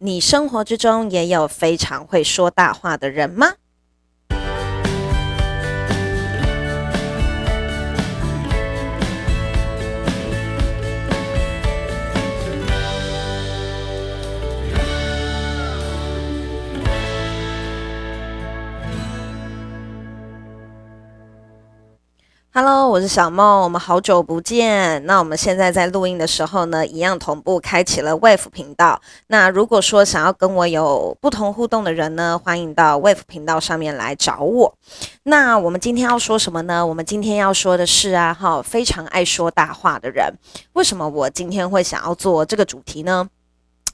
你生活之中也有非常会说大话的人吗？？Hello，我是小梦，我们好久不见。那我们现在在录音的时候呢，一样同步开启了 Wave 频道。那如果说想要跟我有不同互动的人呢，欢迎到 Wave 频道上面来找我。那我们今天要说什么呢？我们今天要说的是啊，哈，非常爱说大话的人。为什么我今天会想要做这个主题呢？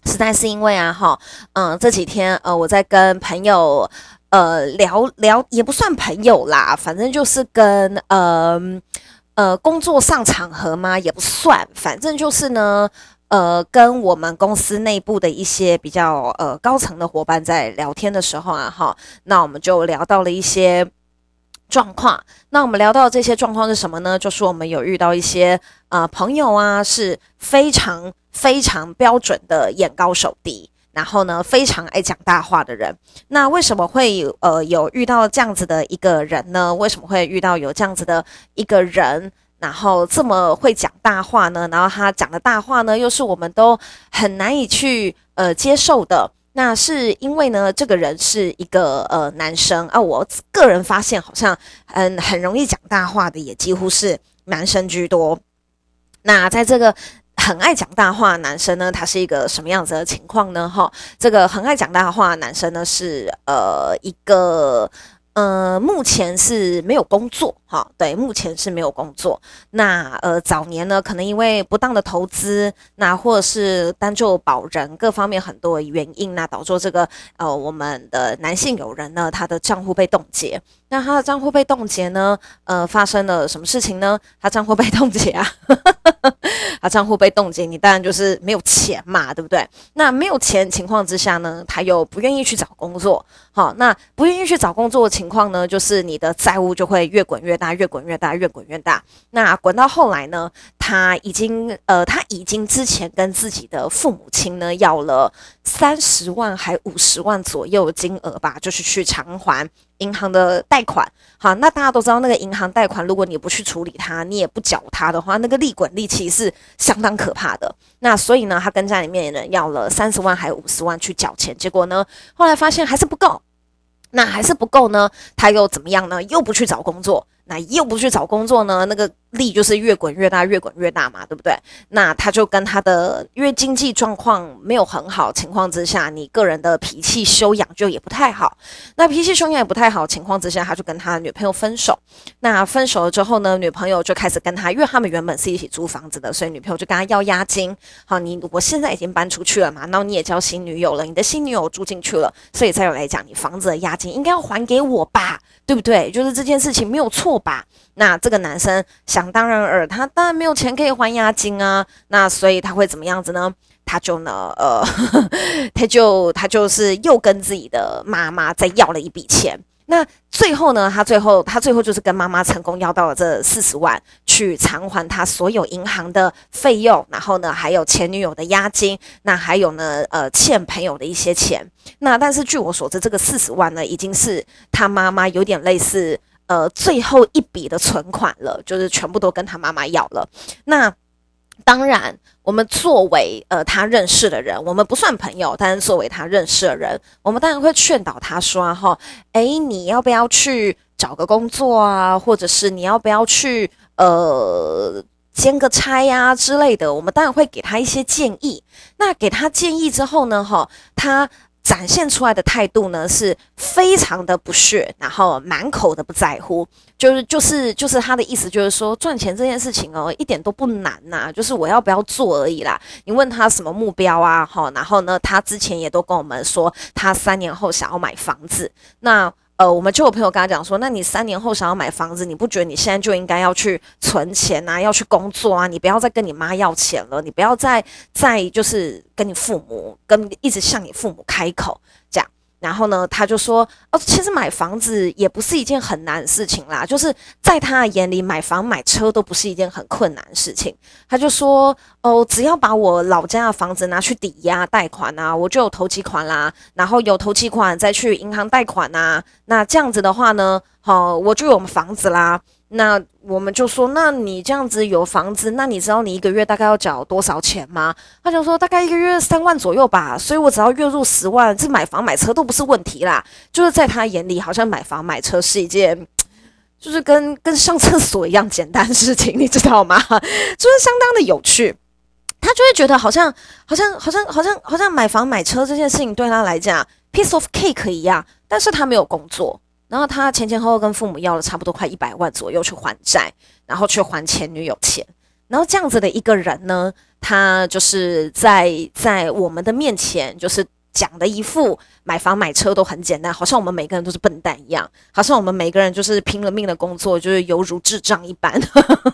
实在是因为啊，哈，嗯，这几天呃，我在跟朋友。呃，聊聊也不算朋友啦，反正就是跟呃呃工作上场合嘛，也不算，反正就是呢，呃，跟我们公司内部的一些比较呃高层的伙伴在聊天的时候啊，哈，那我们就聊到了一些状况。那我们聊到这些状况是什么呢？就是我们有遇到一些呃朋友啊，是非常非常标准的眼高手低。然后呢，非常爱讲大话的人，那为什么会有呃有遇到这样子的一个人呢？为什么会遇到有这样子的一个人，然后这么会讲大话呢？然后他讲的大话呢，又是我们都很难以去呃接受的。那是因为呢，这个人是一个呃男生啊，我个人发现好像嗯很容易讲大话的，也几乎是男生居多。那在这个。很爱讲大话男生呢，他是一个什么样子的情况呢？哈，这个很爱讲大话男生呢，是呃一个。呃，目前是没有工作，哈，对，目前是没有工作。那呃，早年呢，可能因为不当的投资，那或者是单就保人各方面很多原因，那导致这个呃，我们的男性友人呢，他的账户被冻结。那他的账户被冻结呢，呃，发生了什么事情呢？他账户被冻结啊，啊账户被冻结，你当然就是没有钱嘛，对不对？那没有钱情况之下呢，他又不愿意去找工作，好，那不愿意去找工作的情。情况呢，就是你的债务就会越滚越大，越滚越大，越滚越大。那滚到后来呢，他已经呃，他已经之前跟自己的父母亲呢要了三十万还五十万左右的金额吧，就是去偿还银行的贷款。好，那大家都知道，那个银行贷款，如果你不去处理它，你也不缴它的话，那个利滚利其实是相当可怕的。那所以呢，他跟家里面的人要了三十万还有五十万去缴钱，结果呢，后来发现还是不够。那还是不够呢，他又怎么样呢？又不去找工作。那又不去找工作呢？那个利就是越滚越大，越滚越大嘛，对不对？那他就跟他的，因为经济状况没有很好情况之下，你个人的脾气修养就也不太好。那脾气修养也不太好情况之下，他就跟他女朋友分手。那分手了之后呢，女朋友就开始跟他，因为他们原本是一起租房子的，所以女朋友就跟他要押金。好，你我现在已经搬出去了嘛，然后你也交新女友了，你的新女友住进去了，所以再有来讲，你房子的押金应该要还给我吧，对不对？就是这件事情没有错。吧，那这个男生想当然尔，他当然没有钱可以还押金啊，那所以他会怎么样子呢？他就呢，呃，呵 呵他就他就是又跟自己的妈妈再要了一笔钱。那最后呢，他最后他最后就是跟妈妈成功要到了这四十万，去偿还他所有银行的费用，然后呢，还有前女友的押金，那还有呢，呃，欠朋友的一些钱。那但是据我所知，这个四十万呢，已经是他妈妈有点类似。呃，最后一笔的存款了，就是全部都跟他妈妈要了。那当然，我们作为呃他认识的人，我们不算朋友，但是作为他认识的人，我们当然会劝导他说：“哈，诶，你要不要去找个工作啊？或者是你要不要去呃兼个差呀之类的？”我们当然会给他一些建议。那给他建议之后呢，哈，他。展现出来的态度呢，是非常的不屑，然后满口的不在乎，就是就是就是他的意思，就是说赚钱这件事情哦，一点都不难呐、就是我要不要做而已啦。你问他什么目标啊？哈，然后呢，他之前也都跟我们说，他三年后想要买房子。那呃，我们就有朋友跟他讲说，那你三年后想要买房子，你不觉得你现在就应该要去存钱啊，要去工作啊？你不要再跟你妈要钱了，你不要再再就是跟你父母跟一直向你父母开口。然后呢，他就说：“哦，其实买房子也不是一件很难的事情啦，就是在他的眼里，买房买车都不是一件很困难的事情。”他就说：“哦，只要把我老家的房子拿去抵押贷款啊，我就有头期款啦。然后有头期款再去银行贷款啊，那这样子的话呢，好，我就有房子啦。”那我们就说，那你这样子有房子，那你知道你一个月大概要缴多少钱吗？他就说大概一个月三万左右吧，所以我只要月入十万，这买房买车都不是问题啦。就是在他眼里，好像买房买车是一件，就是跟跟上厕所一样简单的事情，你知道吗？就是相当的有趣，他就会觉得好像好像好像好像好像买房买车这件事情对他来讲 piece of cake 一样，但是他没有工作。然后他前前后后跟父母要了差不多快一百万左右去还债，然后去还前女友钱。然后这样子的一个人呢，他就是在在我们的面前，就是讲的一副买房买车都很简单，好像我们每个人都是笨蛋一样，好像我们每个人就是拼了命的工作，就是犹如智障一般，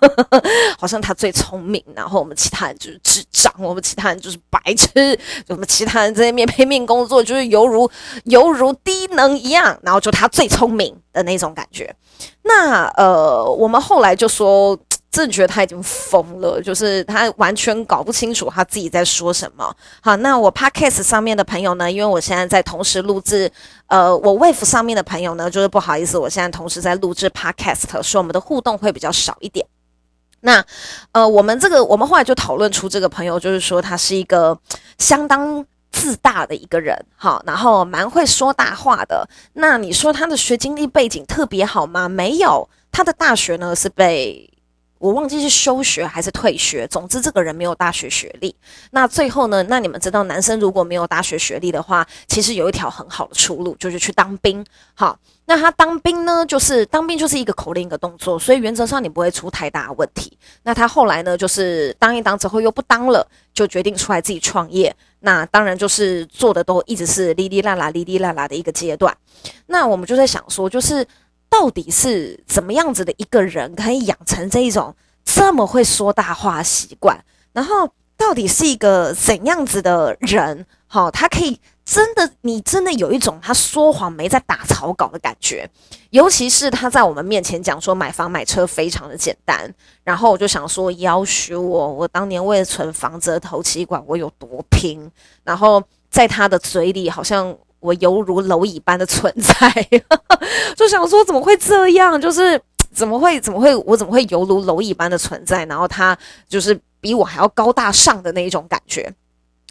好像他最聪明，然后我们其他人就是智障，我们其他人就是白痴，我们其他人在那边拼命工作，就是犹如犹如低能一样，然后就他最聪明。的那种感觉。那呃，我们后来就说。真的觉得他已经疯了，就是他完全搞不清楚他自己在说什么。好，那我 Podcast 上面的朋友呢，因为我现在在同时录制，呃，我 Wave 上面的朋友呢，就是不好意思，我现在同时在录制 Podcast，所以我们的互动会比较少一点。那呃，我们这个我们后来就讨论出这个朋友，就是说他是一个相当自大的一个人，好，然后蛮会说大话的。那你说他的学经历背景特别好吗？没有，他的大学呢是被。我忘记是休学还是退学，总之这个人没有大学学历。那最后呢？那你们知道，男生如果没有大学学历的话，其实有一条很好的出路，就是去当兵。好，那他当兵呢，就是当兵就是一个口令一个动作，所以原则上你不会出太大问题。那他后来呢，就是当一当之后又不当了，就决定出来自己创业。那当然就是做的都一直是哩哩啦啦、哩哩啦啦的一个阶段。那我们就在想说，就是。到底是怎么样子的一个人可以养成这一种这么会说大话习惯？然后到底是一个怎样子的人？好，他可以真的，你真的有一种他说谎没在打草稿的感觉。尤其是他在我们面前讲说买房买车非常的简单，然后我就想说，要许我，我当年为了存房子的头期款，我有多拼？然后在他的嘴里，好像。我犹如蝼蚁般的存在，就想说怎么会这样？就是怎么会怎么会我怎么会犹如蝼蚁般的存在？然后他就是比我还要高大上的那一种感觉。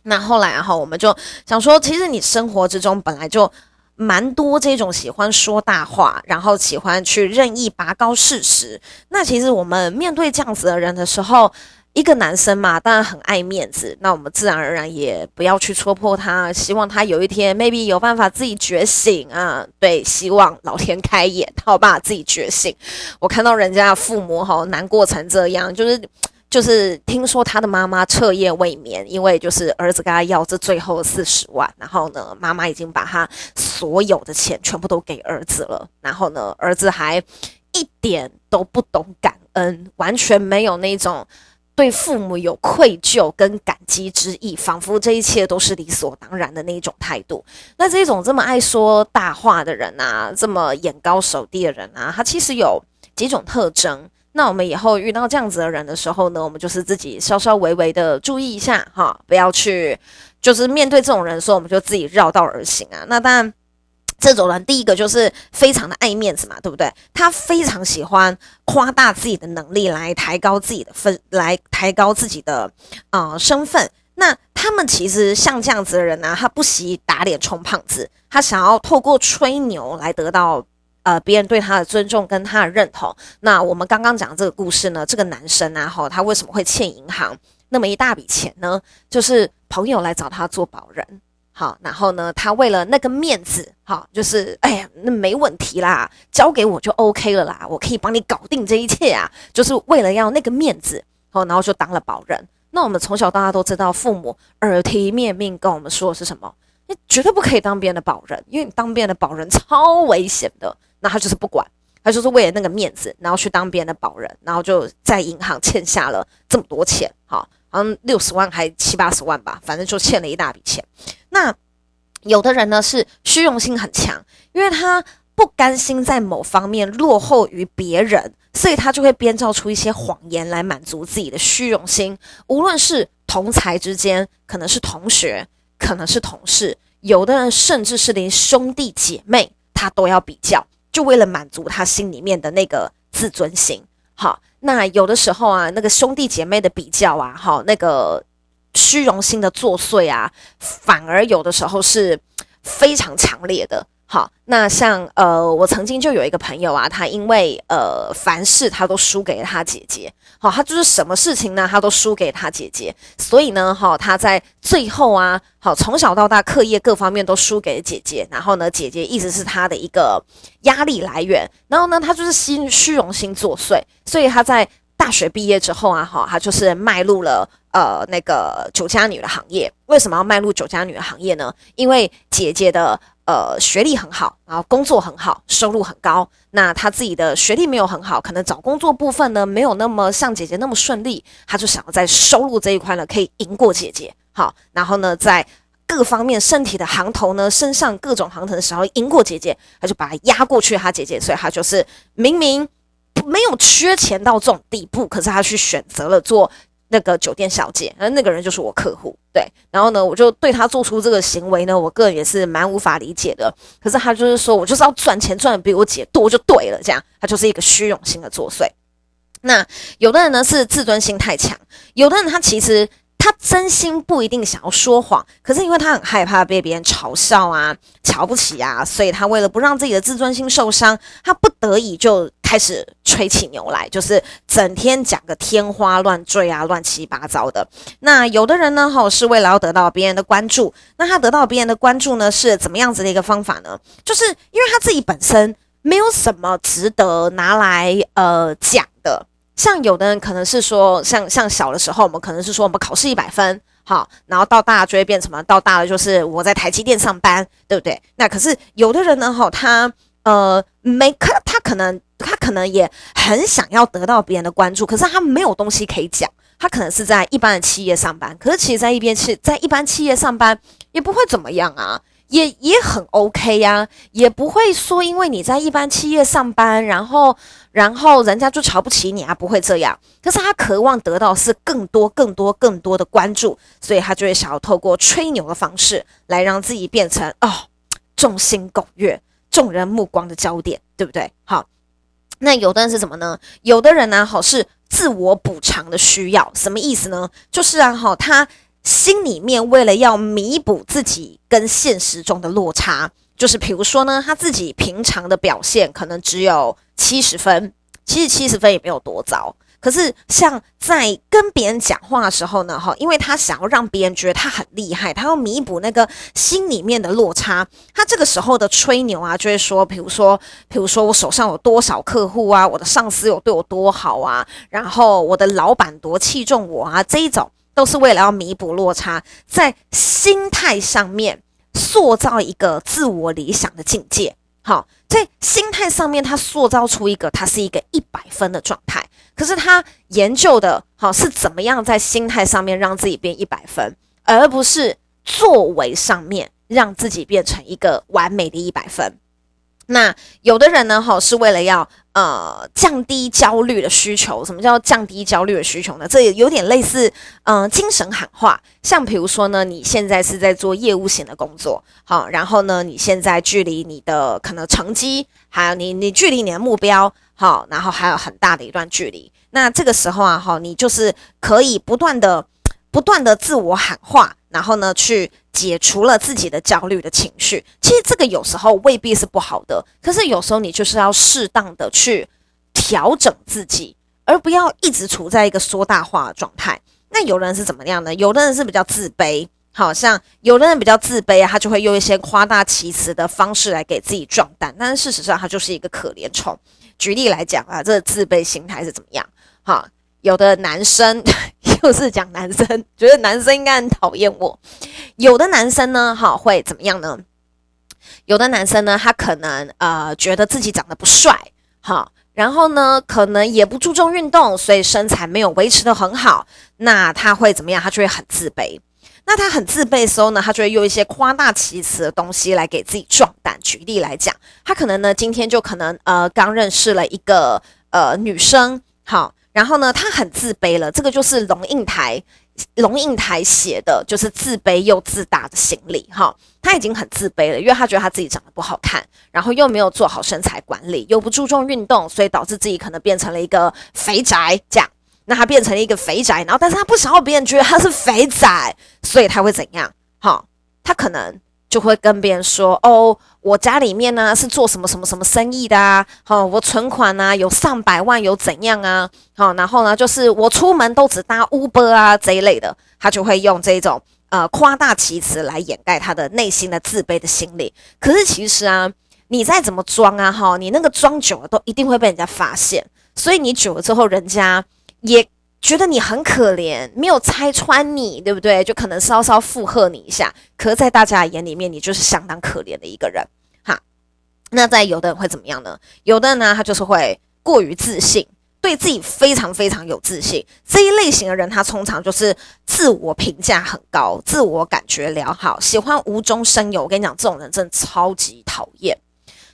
那后来哈，我们就想说，其实你生活之中本来就蛮多这种喜欢说大话，然后喜欢去任意拔高事实。那其实我们面对这样子的人的时候，一个男生嘛，当然很爱面子，那我们自然而然也不要去戳破他，希望他有一天 maybe 有办法自己觉醒啊，对，希望老天开眼，他有办法，自己觉醒。我看到人家父母好难过成这样，就是就是听说他的妈妈彻夜未眠，因为就是儿子跟他要这最后四十万，然后呢，妈妈已经把他所有的钱全部都给儿子了，然后呢，儿子还一点都不懂感恩，完全没有那种。对父母有愧疚跟感激之意，仿佛这一切都是理所当然的那一种态度。那这种这么爱说大话的人啊，这么眼高手低的人啊，他其实有几种特征。那我们以后遇到这样子的人的时候呢，我们就是自己稍稍微微的注意一下哈，不要去就是面对这种人说，我们就自己绕道而行啊。那当然。这种人，第一个就是非常的爱面子嘛，对不对？他非常喜欢夸大自己的能力，来抬高自己的分，来抬高自己的呃身份。那他们其实像这样子的人呢、他不惜打脸充胖子，他想要透过吹牛来得到呃别人对他的尊重跟他的认同。那我们刚刚讲这个故事呢，这个男生啊，哈，他为什么会欠银行那么一大笔钱呢？就是朋友来找他做保人。好，然后呢，他为了那个面子，好，就是哎呀，那没问题啦，交给我就 OK 了啦，我可以帮你搞定这一切啊，就是为了要那个面子，好，然后就当了保人。那我们从小到大都知道，父母耳提面命跟我们说的是什么？你绝对不可以当别人的保人，因为你当别人的保人超危险的。那他就是不管，他就是为了那个面子，然后去当别人的保人，然后就在银行欠下了这么多钱，好，好像六十万还七八十万吧，反正就欠了一大笔钱。那有的人呢是虚荣心很强，因为他不甘心在某方面落后于别人，所以他就会编造出一些谎言来满足自己的虚荣心。无论是同才之间，可能是同学，可能是同事，有的人甚至是连兄弟姐妹，他都要比较，就为了满足他心里面的那个自尊心。好，那有的时候啊，那个兄弟姐妹的比较啊，好，那个。虚荣心的作祟啊，反而有的时候是非常强烈的。好，那像呃，我曾经就有一个朋友啊，他因为呃，凡事他都输给他姐姐。好，他就是什么事情呢，他都输给他姐姐。所以呢，哈，他在最后啊，好，从小到大课业各方面都输给了姐姐。然后呢，姐姐一直是他的一个压力来源。然后呢，他就是心虚荣心作祟，所以他在大学毕业之后啊，哈，他就是迈入了。呃，那个酒家女的行业，为什么要迈入酒家女的行业呢？因为姐姐的呃学历很好，然后工作很好，收入很高。那她自己的学历没有很好，可能找工作部分呢没有那么像姐姐那么顺利。她就想要在收入这一块呢可以赢过姐姐，好，然后呢在各方面身体的行头呢，身上各种行头的时候赢过姐姐，她就把她压过去。她姐姐，所以她就是明明没有缺钱到这种地步，可是她去选择了做。那个酒店小姐，而那个人就是我客户，对。然后呢，我就对他做出这个行为呢，我个人也是蛮无法理解的。可是他就是说我就是要赚钱，赚的比我姐多就对了，这样他就是一个虚荣心的作祟。那有的人呢是自尊心太强，有的人他其实。他真心不一定想要说谎，可是因为他很害怕被别人嘲笑啊、瞧不起啊，所以他为了不让自己的自尊心受伤，他不得已就开始吹起牛来，就是整天讲个天花乱坠啊、乱七八糟的。那有的人呢，吼是为了要得到别人的关注，那他得到别人的关注呢，是怎么样子的一个方法呢？就是因为他自己本身没有什么值得拿来呃讲的。像有的人可能是说，像像小的时候，我们可能是说我们考试一百分，好，然后到大就会变什么？到大了就是我在台积电上班，对不对？那可是有的人呢，哈，他呃没可他可能他可能也很想要得到别人的关注，可是他没有东西可以讲，他可能是在一般的企业上班，可是其实在一边是在一般企业上班也不会怎么样啊。也也很 OK 呀、也不会说因为你在一般企业上班，然后然后人家就瞧不起你啊，不会这样。可是他渴望得到是更多、更多、更多的关注，所以他就会想要透过吹牛的方式来让自己变成哦众星拱月、众人目光的焦点，对不对？好，那有的人是什么呢？有的人呢，好是自我补偿的需要，什么意思呢？就是啊，好他。心里面为了要弥补自己跟现实中的落差，就是比如说呢，他自己平常的表现可能只有七十分，其实七十分也没有多糟。可是像在跟别人讲话的时候呢，哈，因为他想要让别人觉得他很厉害，他要弥补那个心里面的落差，他这个时候的吹牛啊，就会说，比如说，比如说我手上有多少客户啊，我的上司有对我多好啊，然后我的老板多器重我啊，这一种。都是为了要弥补落差，在心态上面塑造一个自我理想的境界。好，在心态上面，他塑造出一个他是一个一百分的状态。可是他研究的，好是怎么样在心态上面让自己变一百分，而不是作为上面让自己变成一个完美的一百分。那有的人呢，哈，是为了要呃降低焦虑的需求。什么叫降低焦虑的需求呢？这也有点类似，嗯、精神喊话。像比如说呢，你现在是在做业务型的工作，好，然后呢，你现在距离你的可能成绩，还有你你距离你的目标，好，然后还有很大的一段距离。那这个时候啊，哈，你就是可以不断的、不断的自我喊话。然后呢，去解除了自己的焦虑的情绪。其实这个有时候未必是不好的，可是有时候你就是要适当的去调整自己，而不要一直处在一个说大话的状态。那有人是怎么样呢？有的人是比较自卑，好像有的人比较自卑啊，他就会用一些夸大其词的方式来给自己壮胆，但是事实上他就是一个可怜虫。举例来讲啊，这个自卑心态是怎么样？好。有的男生就是讲男生，觉得男生应该很讨厌我。有的男生呢，哈，会怎么样呢？有的男生呢，他可能呃觉得自己长得不帅，哈，然后呢，可能也不注重运动，所以身材没有维持得很好。那他会怎么样？他就会很自卑。那他很自卑的时候呢，他就会用一些夸大其词的东西来给自己壮胆。举例来讲，他可能呢今天就可能呃刚认识了一个呃女生，好，然后呢他很自卑了，这个就是龙应台。龙应台写的就是自卑又自大的心理，哈，他已经很自卑了，因为他觉得他自己长得不好看，然后又没有做好身材管理，又不注重运动，所以导致自己可能变成了一个肥宅，这样，那他变成了一个肥宅，然后但是他不想要别人觉得他是肥仔，所以他会怎样？哈，他可能。就会跟别人说哦，我家里面呢是做什么什么什么生意的啊？好，我存款呢有上百万，有怎样啊？好，然后呢就是我出门都只搭 Uber 啊这一类的，他就会用这种呃夸大其词来掩盖他的内心的自卑的心理。可是其实啊，你再怎么装啊，哈，你那个装久了都一定会被人家发现，所以你久了之后，人家也。觉得你很可怜，没有拆穿你，对不对？就可能稍稍附和你一下，可是在大家眼里面，你就是相当可怜的一个人，哈。那在有的人会怎么样呢？有的人呢，他就是会过于自信，对自己非常非常有自信。这一类型的人，他通常就是自我评价很高，自我感觉良好，喜欢无中生有。我跟你讲，这种人真的超级讨厌，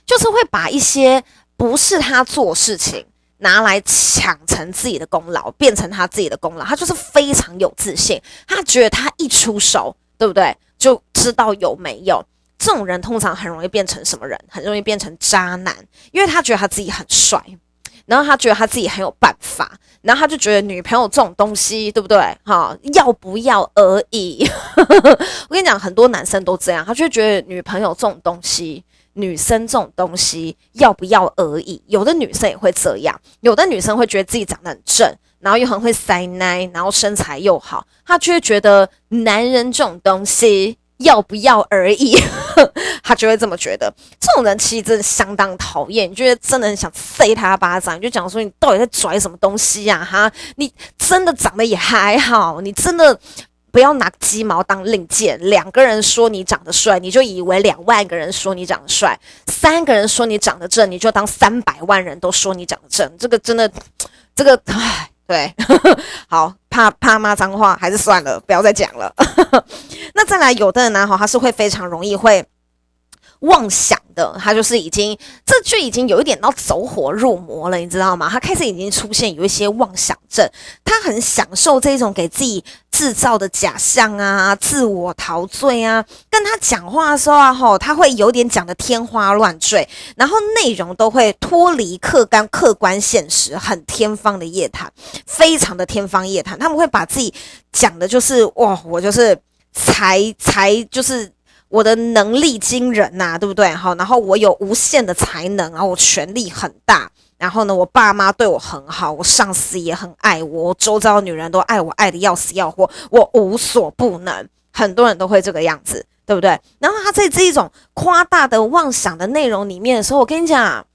就是会把一些不是他做事情。拿来抢成自己的功劳，变成他自己的功劳，他就是非常有自信，他觉得他一出手，对不对？就知道有没有。这种人通常很容易变成什么人？很容易变成渣男，因为他觉得他自己很帅，然后他觉得他自己很有办法，然后他就觉得女朋友这种东西，对不对？哈，要不要而已。我跟你讲，很多男生都这样，他就觉得女朋友这种东西。女生这种东西要不要而已，有的女生也会这样，有的女生会觉得自己长得很正，然后又很会塞奶，然后身材又好，她就会觉得男人这种东西 要不要而已，她就会这么觉得。这种人其实真的相当讨厌，你觉得真的很想塞他巴掌，你就讲说你到底在拽什么东西呀？哈，你真的长得也还好，你真的。不要拿鸡毛当令箭，两个人说你长得帅，你就以为两万个人说你长得帅；三个人说你长得正，你就当三百万人都说你长得正。这个真的，这个唉，对，好，怕怕骂脏话，还是算了，不要再讲了。那再来，有的人呢，哈，他是会非常容易会。妄想的，他就是已经，这就已经有一点到走火入魔了，你知道吗？他开始已经出现有一些妄想症，他很享受这种给自己制造的假象啊，自我陶醉啊。跟他讲话的时候啊，吼，他会有点讲得天花乱坠，然后内容都会脱离客观客观现实，很天方的夜谭，非常的天方夜谭。他们会把自己讲的就是哇，我就是才才就是。我的能力惊人呐、对不对？好，然后我有无限的才能，然后我权力很大，然后呢，我爸妈对我很好，我上司也很爱我，周遭的女人都爱我，爱得要死要活，我无所不能。很多人都会这个样子，对不对？然后他在这一种夸大的妄想的内容里面的时候，我跟你讲，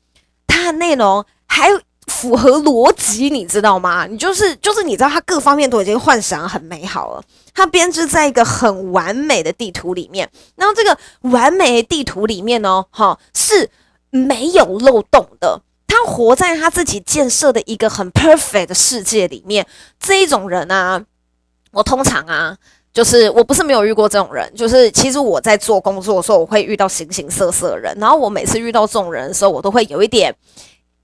他的内容还有。符合逻辑，你知道吗？你就是就是，你知道他各方面都已经幻想很美好了。他编织在一个很完美的地图里面，然后这个完美的地图里面呢，哈，是没有漏洞的。他活在他自己建设的一个很 perfect 的世界里面。这一种人啊，我通常啊，就是我不是没有遇过这种人，就是其实我在做工作的时候，我会遇到形形色色的人。然后我每次遇到这种人的时候，我都会有一点。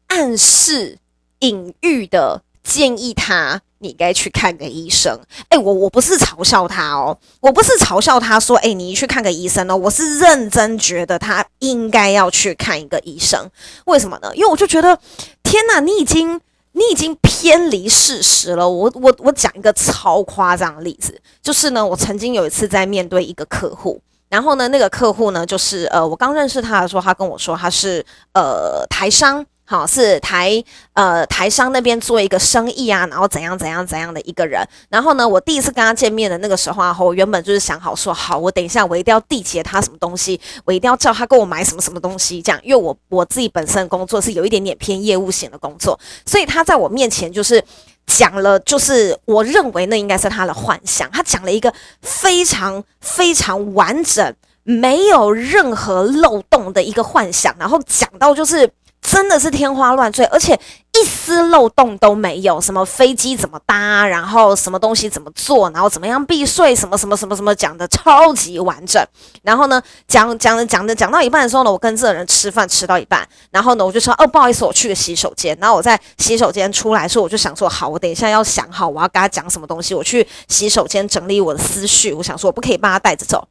暗示、隐喻的建议他，你该去看个医生。哎，我我不是嘲笑他哦，我不是嘲笑他说，哎，你去看个医生哦。我是认真觉得他应该要去看一个医生。为什么呢？因为我就觉得，天哪，你已经你已经偏离事实了。我我我讲一个超夸张的例子，就是呢，我曾经有一次在面对一个客户，然后呢，那个客户呢，就是呃，我刚认识他的时候，他跟我说他是呃台商。好，是台呃台商那边做一个生意啊，然后怎样怎样怎样的一个人。然后呢，我第一次跟他见面的那个时候啊，我原本就是想好说，好，我等一下我一定要缔结他什么东西，我一定要叫他给我买什么什么东西，这样，因为我我自己本身的工作是有一点点偏业务型的工作，所以他在我面前就是讲了，就是我认为那应该是他的幻想，他讲了一个非常非常完整，没有任何漏洞的一个幻想，然后讲到就是。真的是天花乱坠，而且一丝漏洞都没有。什么飞机怎么搭，然后什么东西怎么做，然后怎么样避税，什么什么什么什么讲的超级完整。然后呢，讲讲着讲着讲到一半的时候呢，我跟这个人吃饭吃到一半，然后呢，我就说哦，不好意思，我去个洗手间。然后我在洗手间出来的时候，我就想说好，我等一下要想好我要跟他讲什么东西。我去洗手间整理我的思绪，我想说我不可以把他带着走。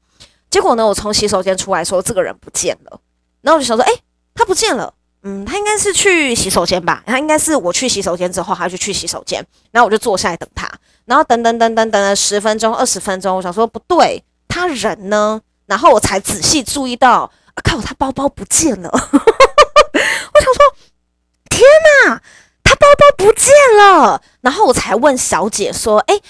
结果呢，我从洗手间出来说这个人不见了。然后我就想说，哎，他不见了。嗯，他应该是去洗手间吧？他应该是我去洗手间之后，他就去洗手间。然后我就坐下来等他。然后等等等等等了十分钟、二十分钟，我想说不对，他人呢？然后我才仔细注意到，靠，他包包不见了。我想说，天哪，他包包不见了。然后我才问小姐说，哎，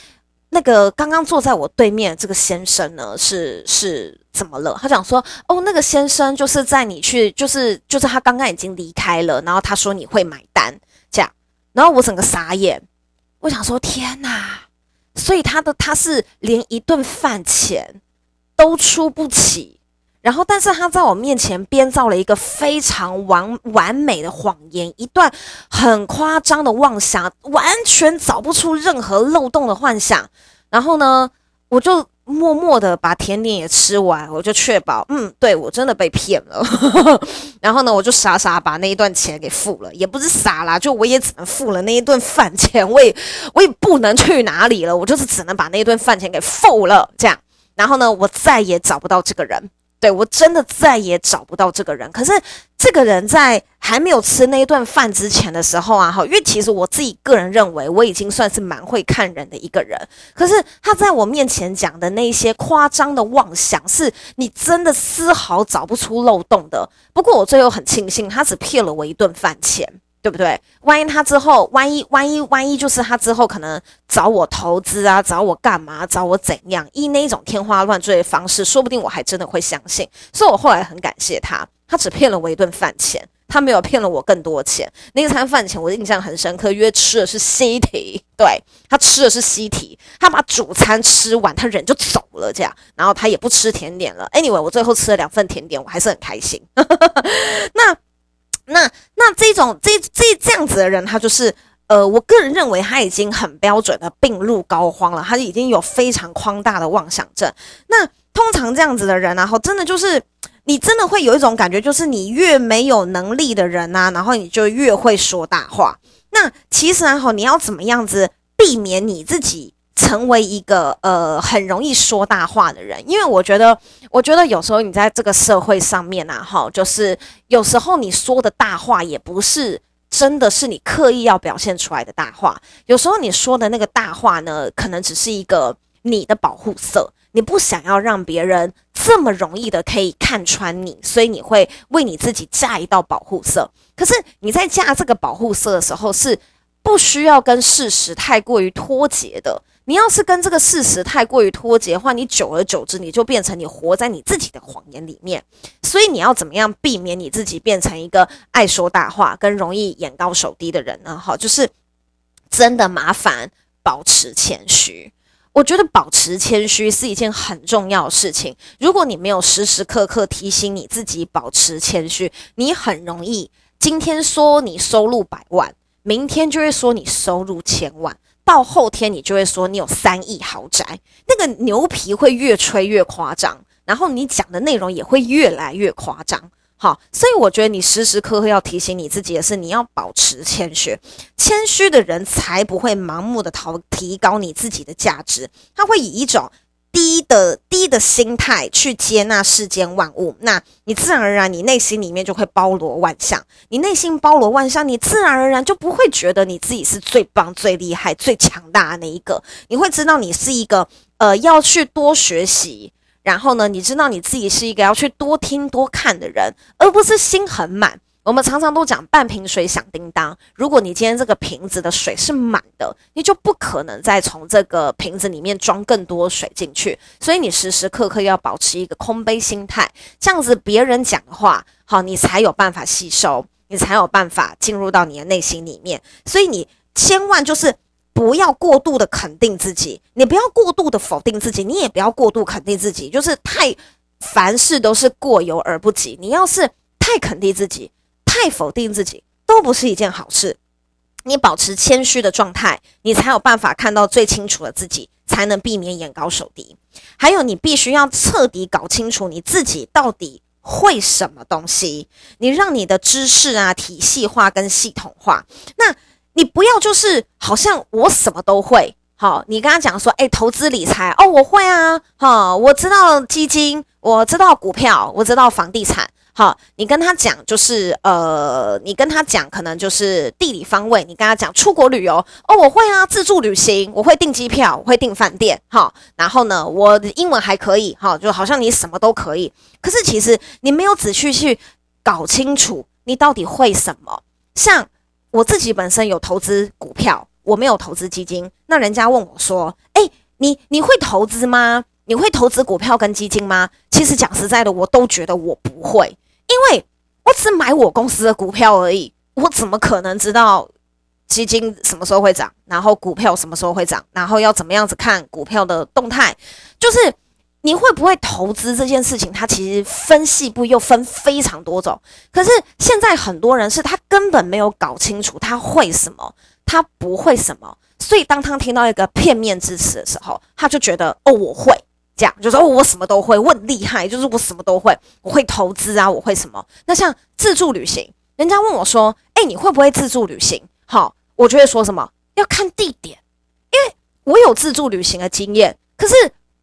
那个刚刚坐在我对面这个先生呢？是是。怎么了？他讲说，哦，那个先生就是在你去，就是就是他刚刚已经离开了，然后他说你会买单，这样，然后我整个傻眼，我想说天哪，所以他的他是连一顿饭钱都出不起，然后但是他在我面前编造了一个非常完完美的谎言，一段很夸张的妄想，完全找不出任何漏洞的幻想，然后呢，我就。默默的把甜点也吃完，我就确保，嗯，对，我真的被骗了。然后呢，我就傻傻把那一段钱给付了，也不是傻啦，就我也只能付了那一顿饭钱，我也我也不能去哪里了，我就是只能把那一顿饭钱给付了，这样。然后呢，我再也找不到这个人。对，我真的再也找不到这个人。可是这个人在还没有吃那一顿饭之前的时候啊，哈，因为其实我自己个人认为我已经算是蛮会看人的一个人。可是他在我面前讲的那些夸张的妄想，是你真的丝毫找不出漏洞的。不过我最后很庆幸，他只骗了我一顿饭钱。对不对？万一他之后，万一万一万一，就是他之后可能找我投资啊，找我干嘛，找我怎样？以那种天花乱坠的方式，说不定我还真的会相信。所以我后来很感谢他，他只骗了我一顿饭钱，他没有骗了我更多钱。那一餐饭钱我印象很深刻，因为吃的是西提，对，他吃的是西提，他把主餐吃完，他人就走了，这样，然后他也不吃甜点了。Anyway，我最后吃了两份甜点，我还是很开心。那。那那这种这这这样子的人，他就是呃，我个人认为他已经很标准的病入膏肓了，他已经有非常宽大的妄想症。那通常这样子的人，然后真的就是你真的会有一种感觉，就是你越没有能力的人呐，然后你就越会说大话。那其实然后你要怎么样子避免你自己？成为一个呃很容易说大话的人，因为我觉得，我觉得有时候你在这个社会上面啊，哈，就是有时候你说的大话也不是真的是你刻意要表现出来的大话，有时候你说的那个大话呢，可能只是一个你的保护色，你不想要让别人这么容易的可以看穿你，所以你会为你自己架一道保护色。可是你在架这个保护色的时候，是不需要跟事实太过于脱节的。你要是跟这个事实太过于脱节的话，你久而久之，你就变成你活在你自己的谎言里面。所以你要怎么样避免你自己变成一个爱说大话跟容易眼高手低的人呢？哈，就是真的麻烦保持谦虚。我觉得保持谦虚是一件很重要的事情。如果你没有时时刻刻提醒你自己保持谦虚，你很容易今天说你收入百万，明天就会说你收入千万。到后天，你就会说你有三亿豪宅，那个牛皮会越吹越夸张，然后你讲的内容也会越来越夸张。好，所以我觉得你时时刻刻要提醒你自己的是，你要保持谦虚，谦虚的人才不会盲目的提提高你自己的价值，他会以一种。低的低的心态去接纳世间万物，那你自然而然，你内心里面就会包罗万象。你内心包罗万象，你自然而然就不会觉得你自己是最棒、最厉害、最强大的那一个。你会知道你是一个呃要去多学习，然后呢，你知道你自己是一个要去多听多看的人，而不是心很满。我们常常都讲半瓶水响叮当。如果你今天这个瓶子的水是满的，你就不可能再从这个瓶子里面装更多水进去。所以你时时刻刻要保持一个空杯心态，这样子别人讲的话，好，你才有办法吸收，你才有办法进入到你的内心里面。所以你千万就是不要过度的肯定自己，你不要过度的否定自己，你也不要过度肯定自己，就是太凡事都是过犹而不及。你要是太肯定自己。太否定自己都不是一件好事。你保持谦虚的状态，你才有办法看到最清楚的自己，才能避免眼高手低。还有，你必须要彻底搞清楚你自己到底会什么东西，你让你的知识啊体系化跟系统化。那你不要就是好像我什么都会。好，你跟他讲说，哎，投资理财哦，我会啊，好，我知道基金，我知道股票，我知道房地产。好，你跟他讲就是呃，你跟他讲可能就是地理方位。你跟他讲出国旅游哦，我会啊，自助旅行，我会订机票，我会订饭店。好，然后呢，我的英文还可以。哈，就好像你什么都可以。可是其实你没有仔细去搞清楚你到底会什么。像我自己本身有投资股票，我没有投资基金。那人家问我说：“诶，你你会投资吗？你会投资股票跟基金吗？”其实讲实在的，我都觉得我不会。因为我只买我公司的股票而已，我怎么可能知道基金什么时候会涨，然后股票什么时候会涨，然后要怎么样子看股票的动态？就是你会不会投资这件事情，它其实分细部又分非常多种。可是现在很多人是他根本没有搞清楚他会什么，他不会什么，所以当他听到一个片面之词的时候，他就觉得哦，我会。这样就说，哦，我什么都会，我很厉害，就是我什么都会，我会投资啊，我会什么？那像自助旅行，人家问我说，哎，你会不会自助旅行？好，我就会说什么？要看地点，因为我有自助旅行的经验，可是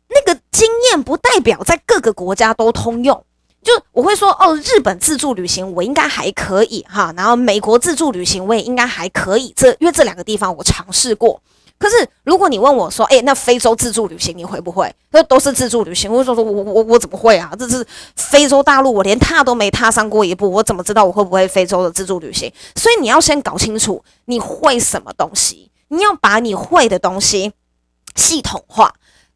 那个经验不代表在各个国家都通用。就我会说，哦，日本自助旅行我应该还可以哈，然后美国自助旅行我也应该还可以，这因为这两个地方我尝试过。可是，如果你问我说：“哎，那非洲自助旅行你会不会？”那都是自助旅行。我说：“说我我我怎么会啊？这是非洲大陆，我连踏都没踏上过一步，我怎么知道我会不会非洲的自助旅行？”所以你要先搞清楚你会什么东西，你要把你会的东西系统化，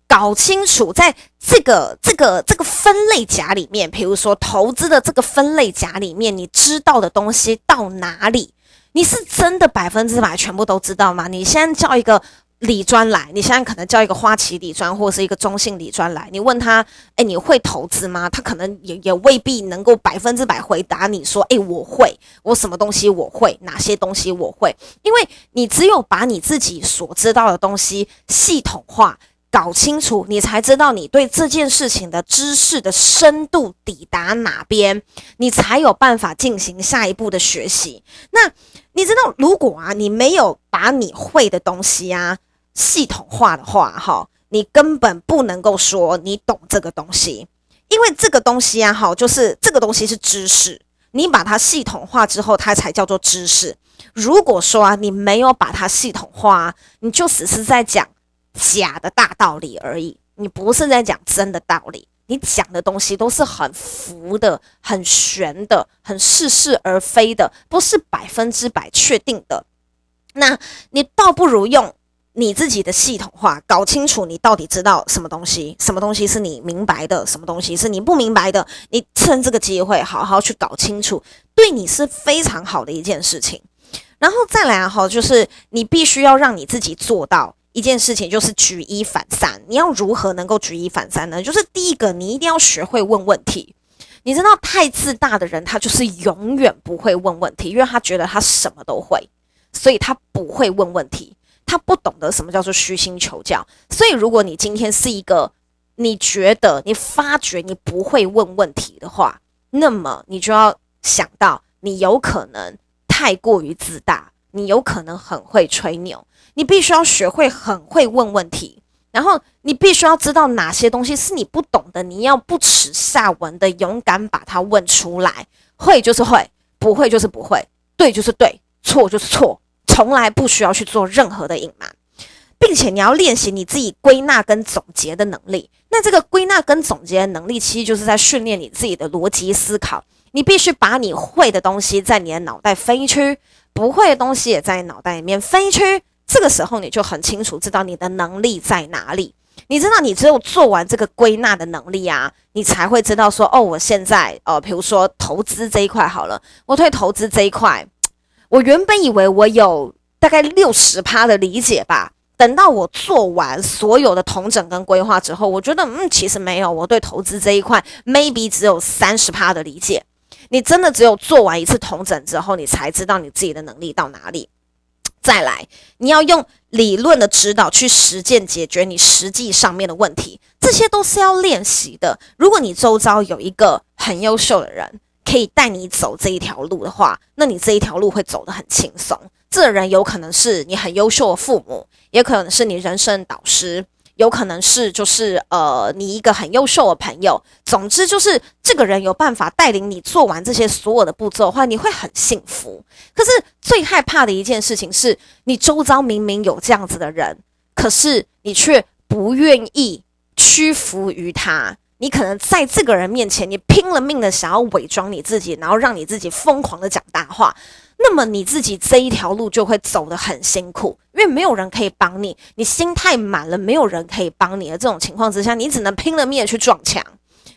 搞清楚在这个这个这个分类夹里面，比如说投资的这个分类夹里面，你知道的东西到哪里？你是真的百分之百全部都知道吗？你现在叫一个理专来，你现在可能叫一个花旗理专或是一个中信理专来，你问他，哎，你会投资吗？他可能也也未必能够百分之百回答你说，哎，我会，我什么东西我会，哪些东西我会，因为你只有把你自己所知道的东西系统化。搞清楚，你才知道你对这件事情的知识的深度抵达哪边，你才有办法进行下一步的学习。那你知道，如果啊，你没有把你会的东西啊系统化的话，哈，你根本不能够说你懂这个东西，因为这个东西啊，哈，就是这个东西是知识，你把它系统化之后，它才叫做知识。如果说啊，你没有把它系统化，你就只是在讲。假的大道理而已，你不是在讲真的道理，你讲的东西都是很浮的、很玄的、很似是而非的，不是百分之百确定的。那你倒不如用你自己的系统化，搞清楚你到底知道什么东西，什么东西是你明白的，什么东西是你不明白的。你趁这个机会好好去搞清楚，对你是非常好的一件事情。然后再来哈，就是你必须要让你自己做到。一件事情就是举一反三，你要如何能够举一反三呢？就是第一个，你一定要学会问问题。你知道，太自大的人，他就是永远不会问问题，因为他觉得他什么都会，所以他不会问问题，他不懂得什么叫做虚心求教。所以，如果你今天是一个你觉得你发觉你不会问问题的话，那么你就要想到，你有可能太过于自大，你有可能很会吹牛。你必须要学会很会问问题，然后你必须要知道哪些东西是你不懂的，你要不耻下问的勇敢把它问出来。会就是会，不会就是不会，对就是对，错就是错，从来不需要去做任何的隐瞒，并且你要练习你自己归纳跟总结的能力。那这个归纳跟总结的能力，其实就是在训练你自己的逻辑思考。你必须把你会的东西在你的脑袋分一区，不会的东西也在脑袋里面分一区。这个时候你就很清楚知道你的能力在哪里。你知道，你只有做完这个归纳的能力啊，你才会知道说，哦，我现在，呃，比如说投资这一块好了，我对投资这一块，我原本以为我有大概六十趴的理解吧。等到我做完所有的统整跟规划之后，我觉得，嗯，其实没有，我对投资这一块 maybe 只有三十趴的理解。你真的只有做完一次统整之后，你才知道你自己的能力到哪里。再来，你要用理论的指导去实践解决你实际上面的问题，这些都是要练习的。如果你周遭有一个很优秀的人，可以带你走这一条路的话，那你这一条路会走得很轻松。这人有可能是你很优秀的父母，也可能是你人生导师。有可能是就是呃，你一个很优秀的朋友，总之就是这个人有办法带领你做完这些所有的步骤的话，你会很幸福。可是最害怕的一件事情是，你周遭明明有这样子的人，可是你却不愿意屈服于他。你可能在这个人面前，你拼了命的想要伪装你自己，然后让你自己疯狂的讲大话。那么你自己这一条路就会走得很辛苦，因为没有人可以帮你，你心太满了，没有人可以帮你的这种情况之下，你只能拼了命的去撞墙，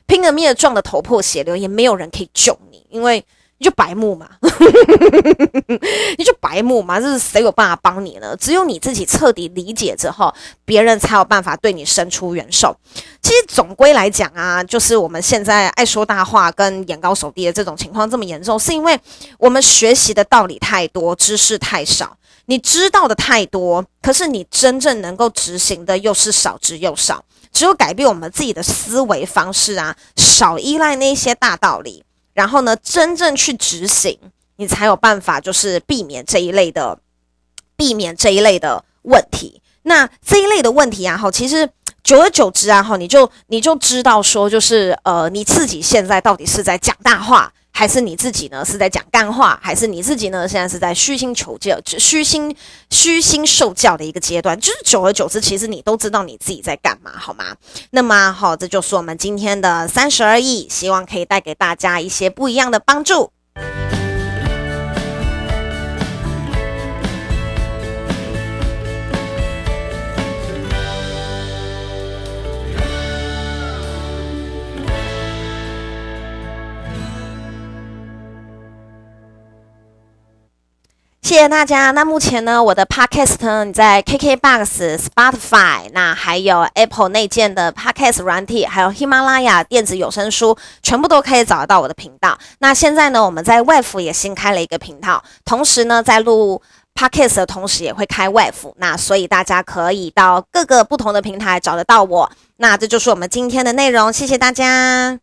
拼了命的撞得头破血流，也没有人可以救你，因为。你就白目嘛，你就白目嘛，这是谁有办法帮你呢？只有你自己彻底理解之后，别人才有办法对你伸出援手。其实总归来讲啊，就是我们现在爱说大话跟眼高手低的这种情况这么严重，是因为我们学习的道理太多，知识太少。你知道的太多，可是你真正能够执行的又是少之又少。只有改变我们自己的思维方式啊，少依赖那些大道理。然后呢，真正去执行，你才有办法，就是避免这一类的，避免这一类的问题。那这一类的问题啊，哈，其实久而久之啊，哈，你就你就知道说，就是呃，你自己现在到底是在讲大话。还是你自己呢？是在讲干话？还是你自己呢？现在是在虚心求教、虚心虚心受教的一个阶段？就是久而久之，其实你都知道你自己在干嘛，好吗？那么好，这就是我们今天的三十而已，希望可以带给大家一些不一样的帮助。谢谢大家。那目前呢，我的 Podcast 呢，你在 KKBox、Spotify，那还有 Apple 内建的 Podcast 软体，还有喜马拉雅电子有声书，全部都可以找得到我的频道。那现在呢，我们在 Wave 也新开了一个频道，同时呢，在录 Podcast 的同时也会开 Wave。那所以大家可以到各个不同的平台找得到我。那这就是我们今天的内容，谢谢大家。